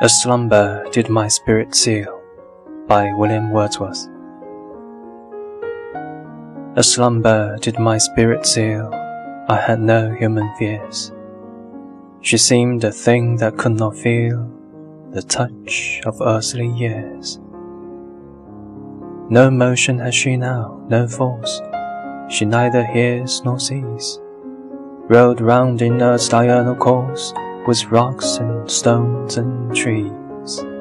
A slumber did my spirit seal by William Wordsworth. A slumber did my spirit seal, I had no human fears. She seemed a thing that could not feel the touch of earthly years. No motion has she now, no force, she neither hears nor sees. Rolled round in earth's diurnal course, was rocks and stones and trees.